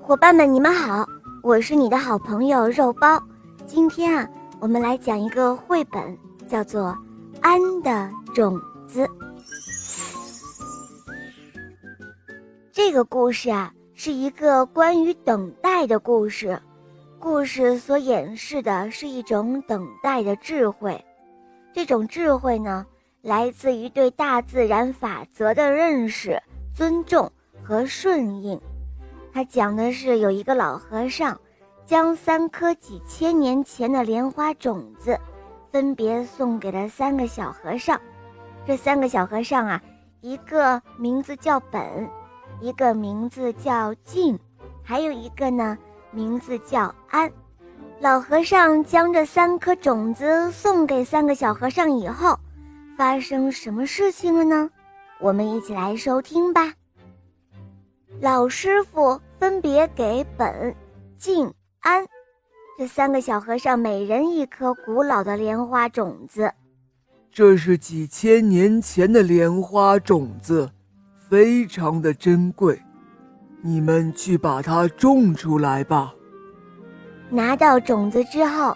伙伴们，你们好，我是你的好朋友肉包。今天啊，我们来讲一个绘本，叫做《安的种子》。这个故事啊，是一个关于等待的故事。故事所演示的是一种等待的智慧。这种智慧呢，来自于对大自然法则的认识、尊重和顺应。它讲的是有一个老和尚，将三颗几千年前的莲花种子，分别送给了三个小和尚。这三个小和尚啊，一个名字叫本，一个名字叫静，还有一个呢，名字叫安。老和尚将这三颗种子送给三个小和尚以后，发生什么事情了呢？我们一起来收听吧。老师傅分别给本、静、安这三个小和尚每人一颗古老的莲花种子。这是几千年前的莲花种子，非常的珍贵，你们去把它种出来吧。拿到种子之后，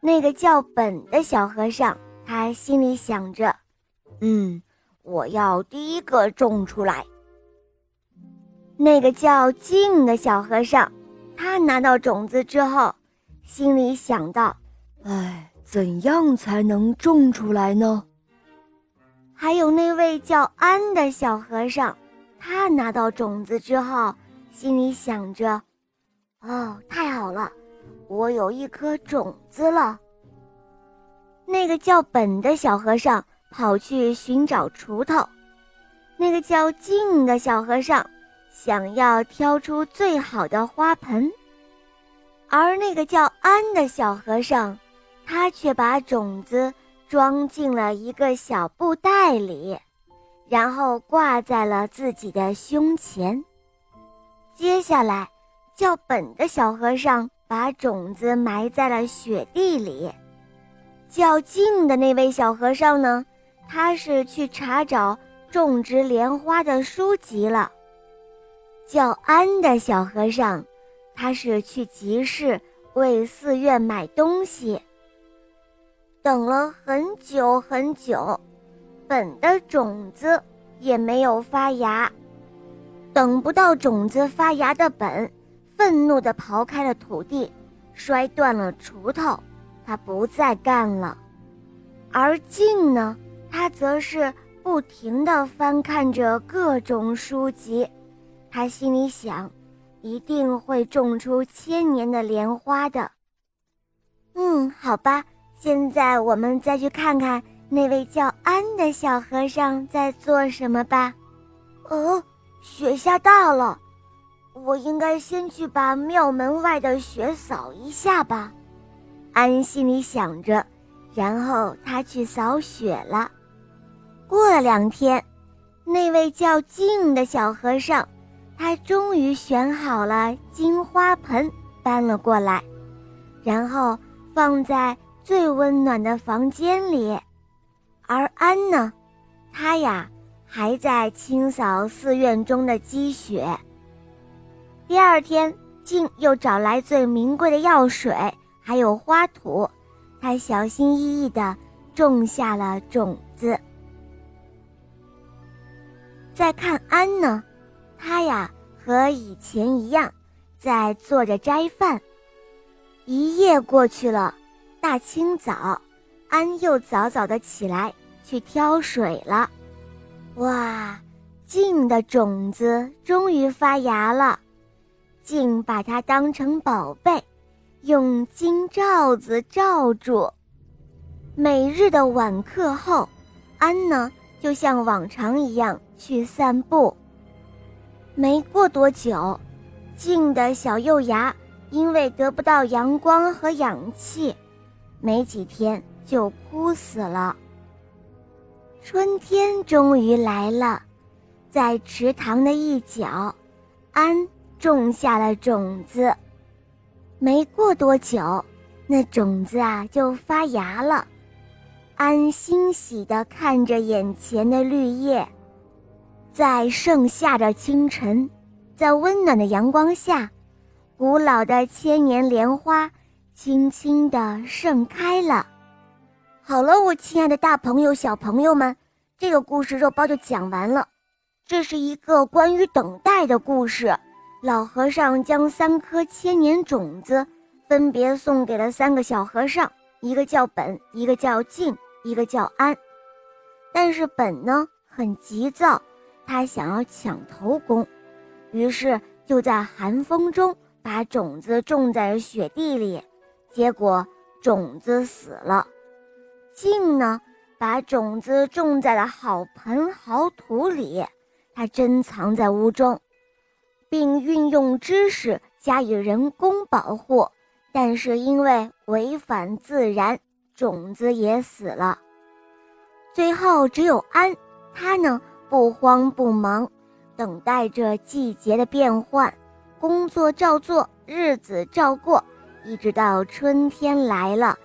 那个叫本的小和尚，他心里想着：“嗯，我要第一个种出来。”那个叫静的小和尚，他拿到种子之后，心里想到：“哎，怎样才能种出来呢？”还有那位叫安的小和尚，他拿到种子之后，心里想着：“哦，太好了！”我有一颗种子了。那个叫本的小和尚跑去寻找锄头，那个叫静的小和尚想要挑出最好的花盆，而那个叫安的小和尚，他却把种子装进了一个小布袋里，然后挂在了自己的胸前。接下来，叫本的小和尚。把种子埋在了雪地里。较近的那位小和尚呢？他是去查找种植莲花的书籍了。叫安的小和尚，他是去集市为寺院买东西。等了很久很久，本的种子也没有发芽。等不到种子发芽的本。愤怒地刨开了土地，摔断了锄头，他不再干了。而静呢，他则是不停地翻看着各种书籍，他心里想，一定会种出千年的莲花的。嗯，好吧，现在我们再去看看那位叫安的小和尚在做什么吧。哦，雪下大了。我应该先去把庙门外的雪扫一下吧，安心里想着，然后他去扫雪了。过了两天，那位叫静的小和尚，他终于选好了金花盆，搬了过来，然后放在最温暖的房间里。而安呢，他呀还在清扫寺院中的积雪。第二天，静又找来最名贵的药水，还有花土，他小心翼翼地种下了种子。再看安呢，他呀和以前一样，在做着斋饭。一夜过去了，大清早，安又早早的起来去挑水了。哇，静的种子终于发芽了。竟把它当成宝贝，用金罩子罩住。每日的晚课后，安呢就像往常一样去散步。没过多久，静的小幼芽因为得不到阳光和氧气，没几天就枯死了。春天终于来了，在池塘的一角，安。种下了种子，没过多久，那种子啊就发芽了。安欣喜地看着眼前的绿叶，在盛夏的清晨，在温暖的阳光下，古老的千年莲花轻轻地盛开了。好了，我亲爱的大朋友、小朋友们，这个故事肉包就讲完了。这是一个关于等待的故事。老和尚将三颗千年种子分别送给了三个小和尚，一个叫本，一个叫静，一个叫安。但是本呢很急躁，他想要抢头功。于是就在寒风中把种子种在了雪地里，结果种子死了。静呢，把种子种在了好盆好土里，他珍藏在屋中，并运用知识加以人工保护。但是因为违反自然，种子也死了。最后只有安，他呢不慌不忙。等待着季节的变换，工作照做，日子照过，一直到春天来了，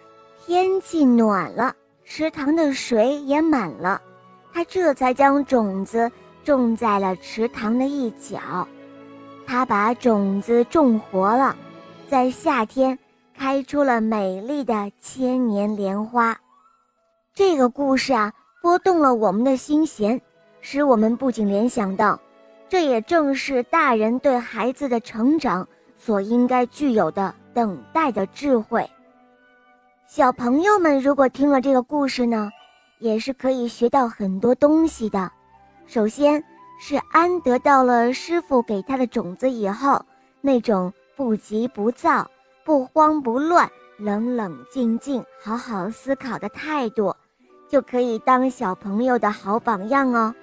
天气暖了，池塘的水也满了，他这才将种子种在了池塘的一角。他把种子种活了，在夏天开出了美丽的千年莲花。这个故事啊，拨动了我们的心弦，使我们不仅联想到。这也正是大人对孩子的成长所应该具有的等待的智慧。小朋友们如果听了这个故事呢，也是可以学到很多东西的。首先是安得到了师傅给他的种子以后，那种不急不躁、不慌不乱、冷冷静静、好好思考的态度，就可以当小朋友的好榜样哦。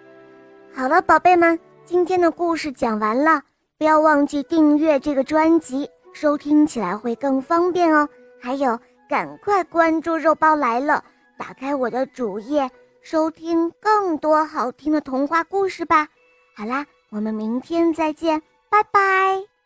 好了，宝贝们。今天的故事讲完了，不要忘记订阅这个专辑，收听起来会更方便哦。还有，赶快关注“肉包来了”，打开我的主页，收听更多好听的童话故事吧。好啦，我们明天再见，拜拜。